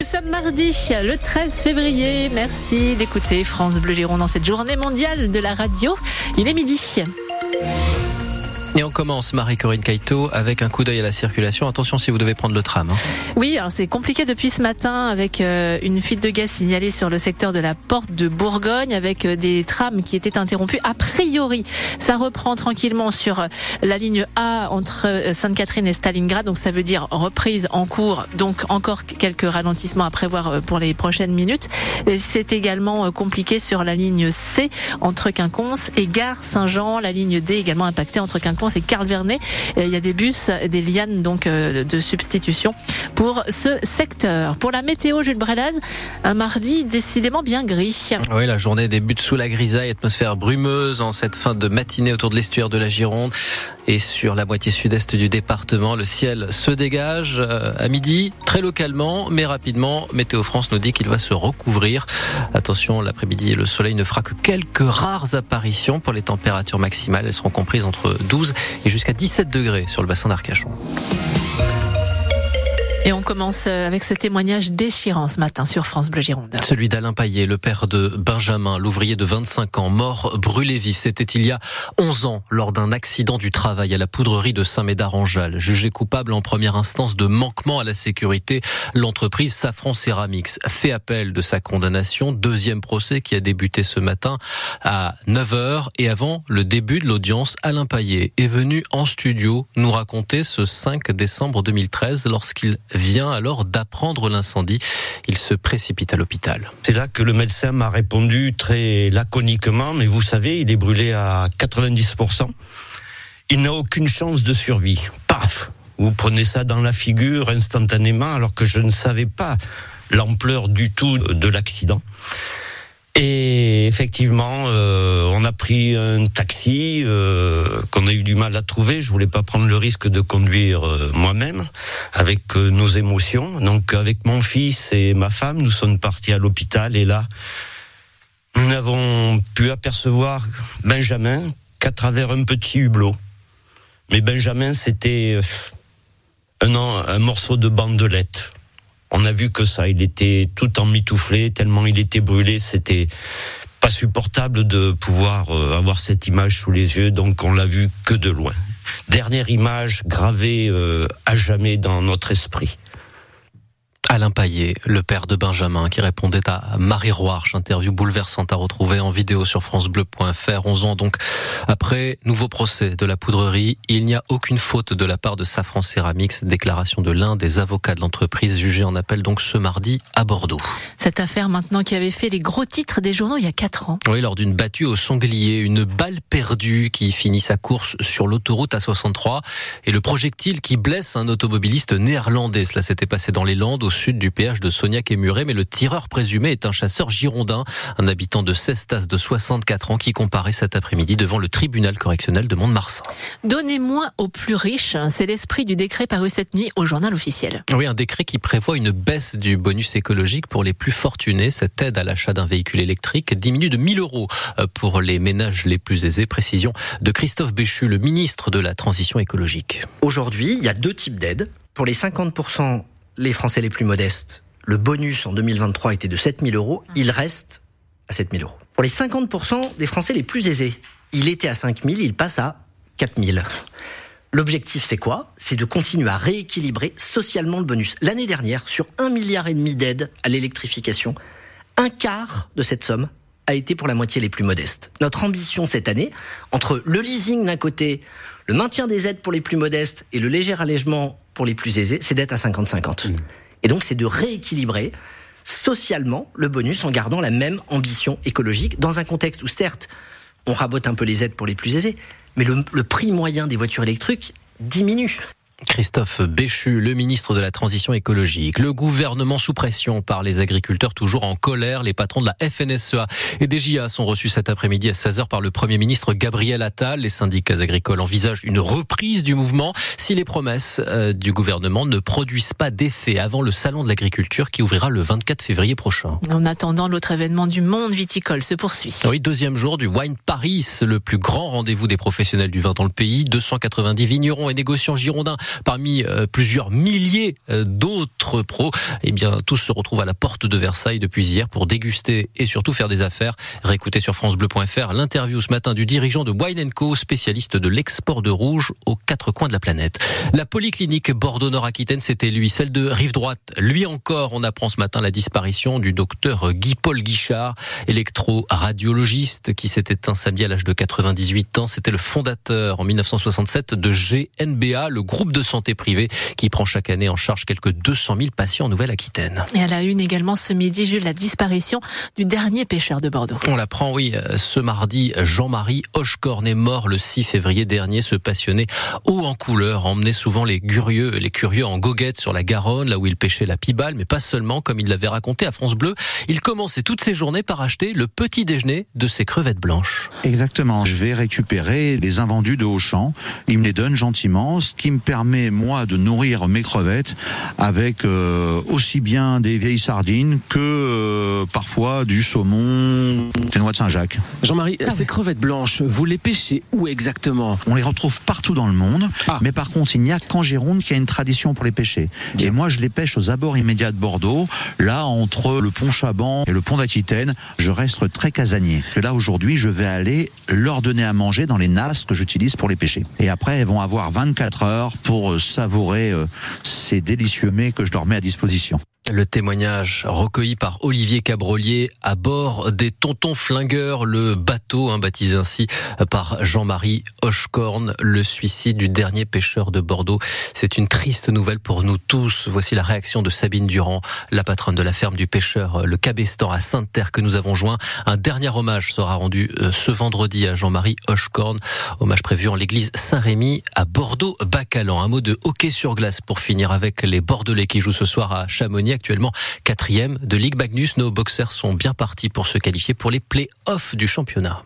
Nous sommes mardi, le 13 février. Merci d'écouter France Bleu Gironde dans cette journée mondiale de la radio. Il est midi. Et on commence, Marie-Corinne Caïto, avec un coup d'œil à la circulation. Attention si vous devez prendre le tram. Hein. Oui, alors c'est compliqué depuis ce matin avec euh, une fuite de gaz signalée sur le secteur de la porte de Bourgogne avec euh, des trams qui étaient interrompus. A priori, ça reprend tranquillement sur euh, la ligne A entre Sainte-Catherine et Stalingrad. Donc ça veut dire reprise en cours. Donc encore quelques ralentissements à prévoir pour les prochaines minutes. C'est également compliqué sur la ligne C entre Quinconce et Gare Saint-Jean. La ligne D également impactée entre Quinconce c'est Carl Vernet. Il y a des bus, des lianes donc euh, de substitution pour ce secteur. Pour la météo, Jules Brelaz, un mardi décidément bien gris. Oui, la journée débute sous la grisaille, atmosphère brumeuse en cette fin de matinée autour de l'estuaire de la Gironde et sur la moitié sud-est du département. Le ciel se dégage euh, à midi, très localement, mais rapidement. Météo France nous dit qu'il va se recouvrir. Attention, l'après-midi, le soleil ne fera que quelques rares apparitions pour les températures maximales. Elles seront comprises entre 12 et jusqu'à 17 degrés sur le bassin d'Arcachon. Et on commence euh, avec ce témoignage déchirant ce matin sur France Bleu Gironde. Celui d'Alain Paillet, le père de Benjamin, l'ouvrier de 25 ans, mort brûlé vif. C'était il y a 11 ans lors d'un accident du travail à la poudrerie de Saint-Médard-en-Jalles. Jugé coupable en première instance de manquement à la sécurité, l'entreprise Safran Ceramics fait appel de sa condamnation. Deuxième procès qui a débuté ce matin à 9h et avant le début de l'audience, Alain Paillet est venu en studio nous raconter ce 5 décembre 2013 lorsqu'il vient alors d'apprendre l'incendie. Il se précipite à l'hôpital. C'est là que le médecin m'a répondu très laconiquement, mais vous savez, il est brûlé à 90%. Il n'a aucune chance de survie. Paf Vous prenez ça dans la figure instantanément alors que je ne savais pas l'ampleur du tout de l'accident. Et effectivement, euh, on a pris un taxi euh, qu'on a eu du mal à trouver. Je voulais pas prendre le risque de conduire euh, moi-même avec nos émotions. Donc, avec mon fils et ma femme, nous sommes partis à l'hôpital. Et là, nous n'avons pu apercevoir Benjamin qu'à travers un petit hublot. Mais Benjamin, c'était un, un morceau de bandelette on a vu que ça, il était tout emmitouflé, tellement il était brûlé, c'était pas supportable de pouvoir euh, avoir cette image sous les yeux, donc on l'a vu que de loin. Dernière image gravée euh, à jamais dans notre esprit. Alain Paillet, le père de Benjamin, qui répondait à Marie Roarch, interview bouleversante à retrouver en vidéo sur francebleu.fr. 11 ans donc après, nouveau procès de la poudrerie. Il n'y a aucune faute de la part de Safran Ceramics, déclaration de l'un des avocats de l'entreprise jugé en appel donc ce mardi à Bordeaux. Cette affaire maintenant qui avait fait les gros titres des journaux il y a 4 ans. Oui, lors d'une battue au sanglier, une balle perdue qui finit sa course sur l'autoroute A63 et le projectile qui blesse un automobiliste néerlandais. Cela s'était passé dans les Landes au sud du péage de Sognac et Muret, mais le tireur présumé est un chasseur girondin, un habitant de Cestas de 64 ans qui comparait cet après-midi devant le tribunal correctionnel de Mont-de-Marsan. Donnez moins aux plus riches, c'est l'esprit du décret paru cette nuit au journal officiel. Oui, un décret qui prévoit une baisse du bonus écologique pour les plus fortunés. Cette aide à l'achat d'un véhicule électrique diminue de 1000 euros euh, pour les ménages les plus aisés. Précision de Christophe Béchu, le ministre de la Transition écologique. Aujourd'hui, il y a deux types d'aides. Pour les 50% les Français les plus modestes, le bonus en 2023 était de 7 000 euros, il reste à 7 000 euros. Pour les 50% des Français les plus aisés, il était à 5 000, il passe à 4 000. L'objectif, c'est quoi? C'est de continuer à rééquilibrer socialement le bonus. L'année dernière, sur 1,5 milliard et demi d'aides à l'électrification, un quart de cette somme a été pour la moitié les plus modestes. Notre ambition cette année, entre le leasing d'un côté, le maintien des aides pour les plus modestes et le léger allègement pour les plus aisés, c'est d'être à 50-50. Mmh. Et donc, c'est de rééquilibrer socialement le bonus en gardant la même ambition écologique dans un contexte où, certes, on rabote un peu les aides pour les plus aisés, mais le, le prix moyen des voitures électriques diminue. Christophe Béchu, le ministre de la Transition écologique. Le gouvernement sous pression par les agriculteurs toujours en colère. Les patrons de la FNSEA et des JA sont reçus cet après-midi à 16h par le Premier ministre Gabriel Attal. Les syndicats agricoles envisagent une reprise du mouvement si les promesses euh, du gouvernement ne produisent pas d'effet avant le Salon de l'agriculture qui ouvrira le 24 février prochain. En attendant, l'autre événement du monde viticole se poursuit. Oui, deuxième jour du Wine Paris, le plus grand rendez-vous des professionnels du vin dans le pays. 290 vignerons et négociants girondins Parmi plusieurs milliers d'autres pros, eh bien, tous se retrouvent à la porte de Versailles depuis hier pour déguster et surtout faire des affaires. Réécoutez sur francebleu.fr l'interview ce matin du dirigeant de Wine Co, spécialiste de l'export de rouge aux quatre coins de la planète. La polyclinique Bordeaux-Nord-Aquitaine, c'était lui, celle de Rive Droite. Lui encore, on apprend ce matin la disparition du docteur Guy-Paul Guichard, électro-radiologiste qui s'est éteint samedi à l'âge de 98 ans. C'était le fondateur en 1967 de GNBA, le groupe de santé privé qui prend chaque année en charge quelques 200 000 patients en Nouvelle-Aquitaine. Et à la une également ce midi, Jules, la disparition du dernier pêcheur de Bordeaux. On l'apprend, oui, euh, ce mardi, Jean-Marie Hochecorn est mort le 6 février dernier. Ce passionné haut en couleur emmenait souvent les curieux, les curieux en goguette sur la Garonne, là où il pêchait la pibale, mais pas seulement, comme il l'avait raconté à France Bleu. Il commençait toutes ses journées par acheter le petit déjeuner de ses crevettes blanches. Exactement. Je vais récupérer les invendus de Auchan. Il me les donne gentiment, ce qui me permet, moi, de nourrir mes crevettes avec euh, aussi bien des vieilles sardines que euh, parfois du saumon, des noix de Saint-Jacques. Jean-Marie, ah ces crevettes blanches, vous les pêchez où exactement? On les retrouve partout dans le monde, ah. mais par contre, il n'y a qu'en Gironde qui a une tradition pour les pêcher. Et moi, je les pêche aux abords immédiats de Bordeaux, là, entre le pont Chaban et le pont d'Aquitaine. Je reste très casanier. Que là, aujourd'hui, je vais aller leur donner à manger dans les nasses que j'utilise pour les pêcher. Et après, elles vont avoir 24 heures pour euh, savourer euh, ces délicieux mets que je leur mets à disposition. Le témoignage recueilli par Olivier Cabrolier à bord des Tontons Flingueurs, le bateau hein, baptisé ainsi par Jean-Marie Hochecorn, le suicide du dernier pêcheur de Bordeaux. C'est une triste nouvelle pour nous tous. Voici la réaction de Sabine Durand, la patronne de la ferme du pêcheur Le Cabestan à Sainte-Terre que nous avons joint. Un dernier hommage sera rendu euh, ce vendredi à Jean-Marie Hochecorn, hommage prévu en l'église Saint-Rémy à Bordeaux-Bacalan. Un mot de hockey sur glace pour finir avec les Bordelais qui jouent ce soir à Chamonix actuellement quatrième de Ligue Magnus. Nos boxers sont bien partis pour se qualifier pour les play-offs du championnat.